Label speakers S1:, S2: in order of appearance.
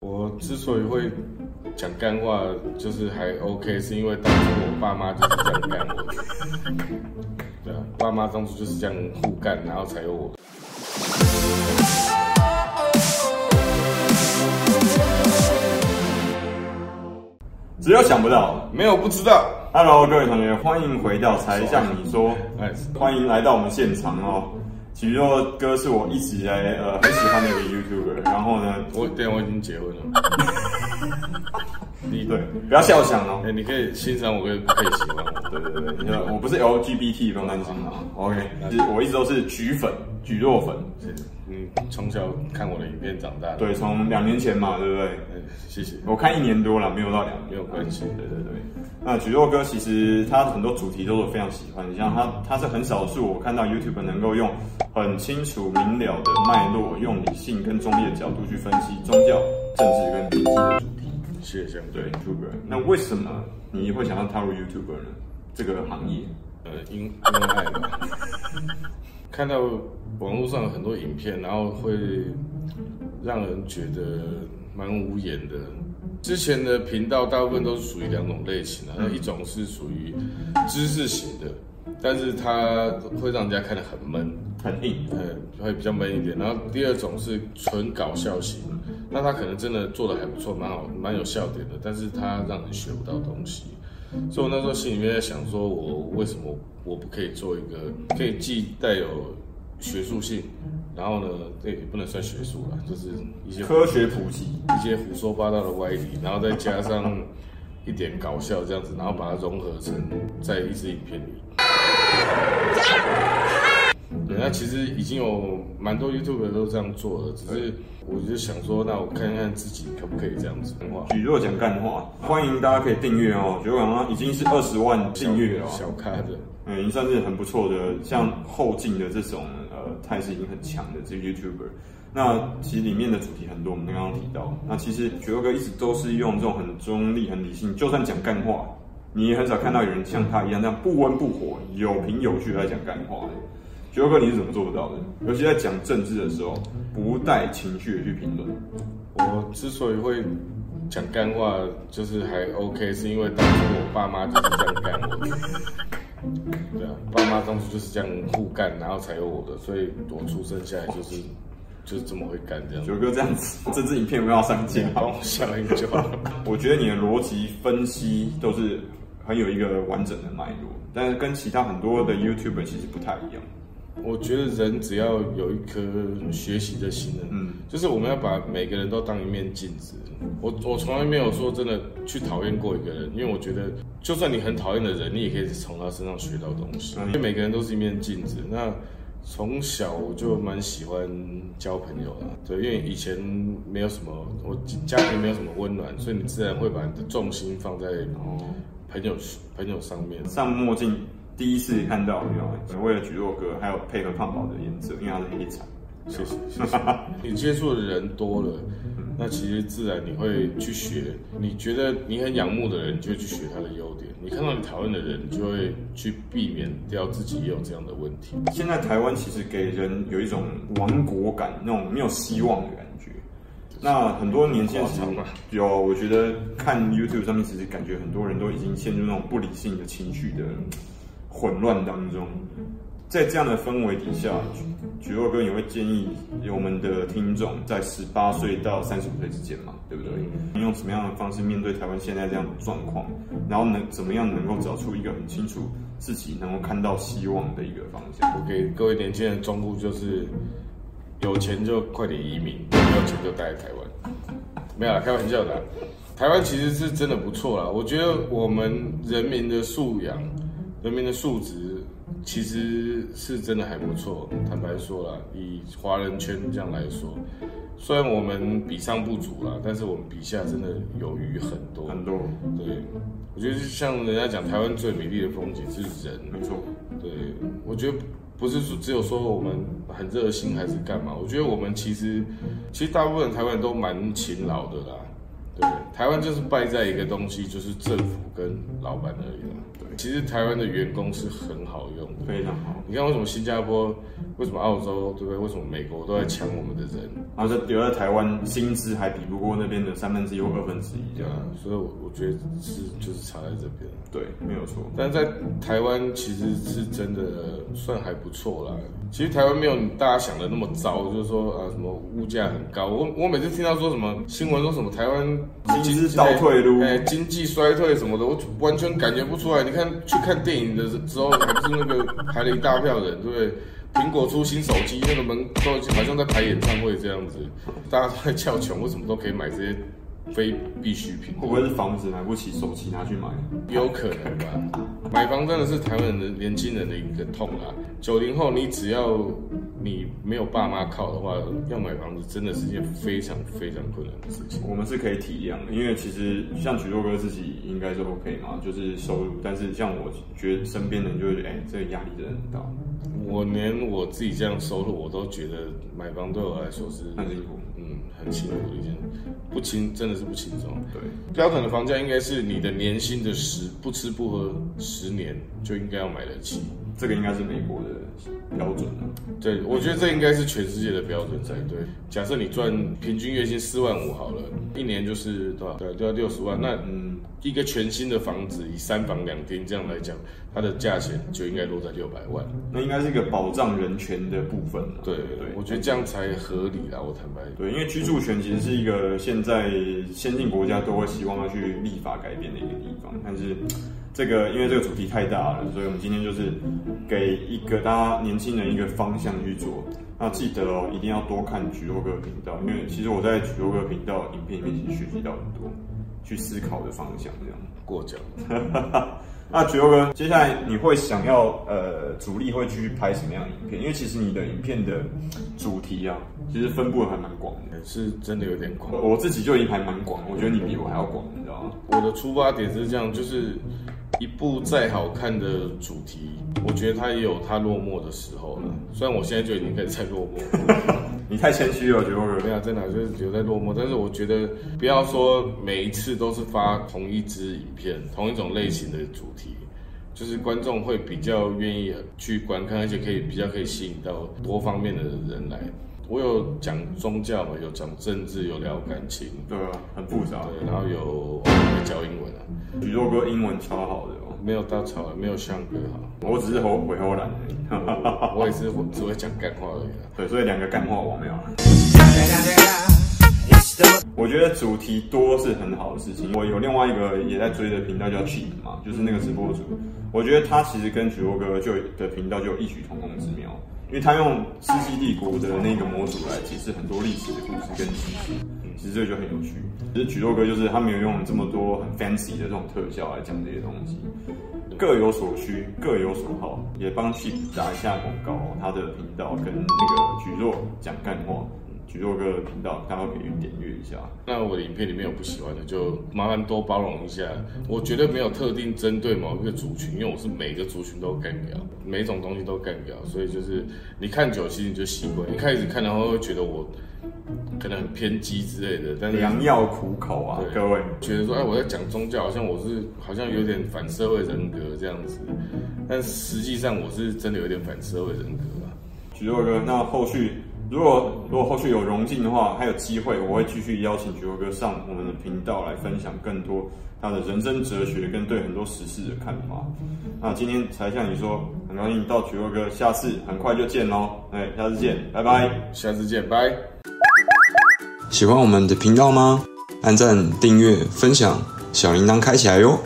S1: 我之所以会讲干话，就是还 OK，是因为当初我爸妈就是这样干我的。对啊，爸妈当初就是这样互干，然后才有我。
S2: 只有想不到，
S1: 没有不知道。
S2: Hello，各位同学，欢迎回到柴 Sean 你说，
S1: 哎，
S2: 欢迎来到我们现场哦。蒟蒻哥是我一直以来呃很喜欢的一个 YouTuber，然后呢，
S1: 我对，我已经结婚了。
S2: 你 对，不要笑场哦。
S1: 哎，你可以欣赏我，可以可以喜欢我。
S2: 对对对，你看我不是 LGBT，不用担心啊。OK，其实我一直都是橘粉，橘若粉。
S1: 是，嗯，从小看我的影片长大的。
S2: 对，从两年前嘛，对不对？
S1: 谢谢。
S2: 我看一年多了，没有到两年，
S1: 没有关系。
S2: 对对对。那蒟蒻哥其实他很多主题都是我非常喜欢，像他他是很少数我看到 YouTube 能够用很清楚明了的脉络，用理性跟中立的角度去分析宗教、政治跟经济的主题。
S1: 谢谢，对
S2: YouTuber。那为什么你会想要踏入 YouTuber 呢？这个行业？
S1: 呃，因因为爱吧。看到网络上有很多影片，然后会让人觉得蛮无言的。之前的频道大部分都是属于两种类型的，那一种是属于知识型的，但是它会让人家看得很闷，
S2: 很硬，
S1: 呃，会比较闷一点。然后第二种是纯搞笑型，那他可能真的做的还不错，蛮好，蛮有笑点的，但是他让人学不到东西。所以我那时候心里面在想，说我为什么我不可以做一个可以既带有学术性，然后呢，这也不能算学术了，就是一些
S2: 科学普及，
S1: 一些胡说八道的歪理，然后再加上一点搞笑这样子，然后把它融合成在一支影片里。对，那其实已经有蛮多 YouTuber 都这样做了，只是我就想说，那我看看自己可不可以这样子。
S2: 蒟蒻讲干话，欢迎大家可以订阅哦。蒟蒻刚刚已经是二十万订阅了，
S1: 小咖的，
S2: 嗯，已经算是很不错的，像后进的这种。态势已经很强的这个 YouTuber，那其实里面的主题很多，我们刚刚提到。那其实蒟蒻哥一直都是用这种很中立、很理性，就算讲干话，你也很少看到有人像他一样这样不温不火、有凭有据来讲干话的。蒟蒻哥你是怎么做得到的？尤其在讲政治的时候，不带情绪的去评论。
S1: 我之所以会讲干话，就是还 OK，是因为当初我爸妈就是这样干我的。对啊，爸妈当初就是这样互干，然后才有我的，所以我出生下来就是就是这么会干这
S2: 样。九哥这样子，这支影片不要上镜，
S1: 帮我笑一就好。
S2: 我觉得你的逻辑分析都是很有一个完整的脉络，但是跟其他很多的 YouTuber 其实不太一样。
S1: 我觉得人只要有一颗学习的心，嗯，就是我们要把每个人都当一面镜子。我我从来没有说真的去讨厌过一个人，因为我觉得就算你很讨厌的人，你也可以从他身上学到东西。因为每个人都是一面镜子。那从小我就蛮喜欢交朋友的，对，因为以前没有什么，我家庭没有什么温暖，所以你自然会把你的重心放在朋友朋友上面。
S2: 上墨镜。第一次看到，没有？为了蒟蒻哥，还有配合胖宝的颜色，因为他是黑茶。
S1: 谢谢，谢谢。你接触的人多了，那其实自然你会去学。你觉得你很仰慕的人，你就会去学他的优点；你看到你讨厌的人，你就会去避免掉自己也有这样的问题。
S2: 现在台湾其实给人有一种亡国感，那种没有希望的感觉。那很多年轻人有，我觉得看 YouTube 上面，其实感觉很多人都已经陷入那种不理性的情绪的。混乱当中，在这样的氛围底下，蒟蒻哥也会建议我们的听众在十八岁到三十五岁之间嘛，对不对？你用什么样的方式面对台湾现在这样的状况，然后能怎么样能够找出一个很清楚自己能够看到希望的一个方向？
S1: 我给各位年轻人忠告就是：有钱就快点移民，没有钱就待在台湾。没有啦，开玩笑的。台湾其实是真的不错啦，我觉得我们人民的素养。人民的素质其实是真的还不错。坦白说啦，以华人圈这样来说，虽然我们比上不足啦，但是我们比下真的有余很多
S2: 很多。
S1: 对，我觉得就像人家讲台湾最美丽的风景是人，
S2: 没错。
S1: 对，我觉得不是说只有说我们很热心还是干嘛，我觉得我们其实其实大部分台湾人都蛮勤劳的啦。对，台湾就是败在一个东西，就是政府跟老板而已了。对，其实台湾的员工是很好用的，
S2: 非常好。
S1: 你看为什么新加坡、为什么澳洲，对不对？为什么美国都在抢我们的人？
S2: 然后在留在台湾，薪资还比不过那边的三分之一或二分之一，这样。
S1: 所以我我觉得是就是差在这边。
S2: 对，没有错。
S1: 但在台湾其实是真的算还不错啦。其实台湾没有大家想的那么糟，就是说啊什么物价很高。我我每次听到说什么新闻说什么台湾
S2: 经济倒退路，
S1: 哎，经济衰退什么的，我完全感觉不出来。你看去看电影的时候，还不是那个排了一大票人，对不对？苹果出新手机，那个门都好像在排演唱会这样子，大家都在叫穷，为什么都可以买这些？非必需品，
S2: 会不会是房子买不起，首期拿去买？
S1: 有可能吧。买房真的是台湾人的年轻人的一个痛啊。九零后，你只要你没有爸妈靠的话，要买房子真的是件非常非常困难的事情。
S2: 我们是可以体谅的，因为其实像蒟蒻哥自己应该是 OK 嘛，就是收入。但是像我觉得身边的人就会觉得，哎、欸，这个压力真的很大。
S1: 我连我自己这样收入，我都觉得买房对我来说是很辛苦，嗯，很辛苦的一件，不轻，真的是不轻松。对，标准的房价应该是你的年薪的十不吃不喝十年就应该要买得起，
S2: 这个应该是美国的标准。
S1: 对，我觉得这应该是全世界的标准才对。假设你赚平均月薪四万五好了，一年就是多少？对，就要六十万。那嗯，一个全新的房子，以三房两厅这样来讲，它的价钱就应该落在六百万。
S2: 那应该是一个保障人权的部分。
S1: 对对对，我觉得这样才合理啦。我坦白
S2: 对，因为居住权其实是一个现在先进国家都会希望要去立法改变的一个地方，但是这个因为这个主题太大了，所以我们今天就是给一个大家年轻人一个方向去做。那记得哦，一定要多看蒟蒻哥频道，因为其实我在蒟蒻哥频道影片里面其实学习到很多去思考的方向，这样
S1: 过奖。
S2: 那蒟蒻哥，接下来你会想要呃主力会继续拍什么样的影片？因为其实你的影片的主题啊，其实分布的还蛮广的，
S1: 是真的有点广。
S2: 我自己就已经还蛮广，我觉得你比我还要广，你知道吗？
S1: 我的出发点是这样，就是。一部再好看的主题，我觉得它也有它落寞的时候了。虽然我现在就已经开始在落寞，
S2: 你太谦虚了，觉得我
S1: 没有真的就是有在落寞。但是我觉得不要说每一次都是发同一支影片，同一种类型的主题，就是观众会比较愿意去观看，而且可以比较可以吸引到多方面的人来。我有讲宗教嘛，有讲政治，有聊感情，
S2: 对啊，很复杂。
S1: 对，然后有会教英文啊。
S2: 蒟蒻哥英文超好的哦，
S1: 没有大超，没有像哥好。
S2: 我只是会会荷兰，
S1: 我也是我只会讲干话而已。
S2: 对，所以两个干话我没有。我觉得主题多是很好的事情。我有另外一个也在追的频道叫 Cheap 嘛，就是那个直播主。我觉得他其实跟许若哥就的频道就有异曲同工之妙。因为他用《世纪帝国》的那个模组来解释很多历史的故事跟知识，其实这个就很有趣。其实举若哥就是他没有用这么多很 fancy 的这种特效来讲这些东西，各有所需，各有所好，也帮去打一下广告。他的频道跟那个举若讲干货。蒟蒻哥的频道，大家可以点阅一下。
S1: 那我的影片里面有不喜欢的，就麻烦多包容一下。我绝对没有特定针对某一个族群，因为我是每个族群都干掉，每一种东西都干掉，所以就是你看久，其实你就习惯。一开始看的话，会觉得我可能很偏激之类的。但是
S2: 良药苦口啊，各位
S1: 觉得说，哎，我在讲宗教，好像我是好像有点反社会人格这样子。但实际上，我是真的有点反社会人格啊。
S2: 蒟蒻哥，那后续。如果如果后续有荣进的话，还有机会，我会继续邀请蒟蒻哥上我们的频道来分享更多他的人生哲学跟对很多时事的看法。那今天才向你说，很高兴到蒟蒻哥，下次很快就见喽，哎，下次见，拜拜，
S1: 下次见，拜。
S2: 喜欢我们的频道吗？按赞、订阅、分享，小铃铛开起来哟。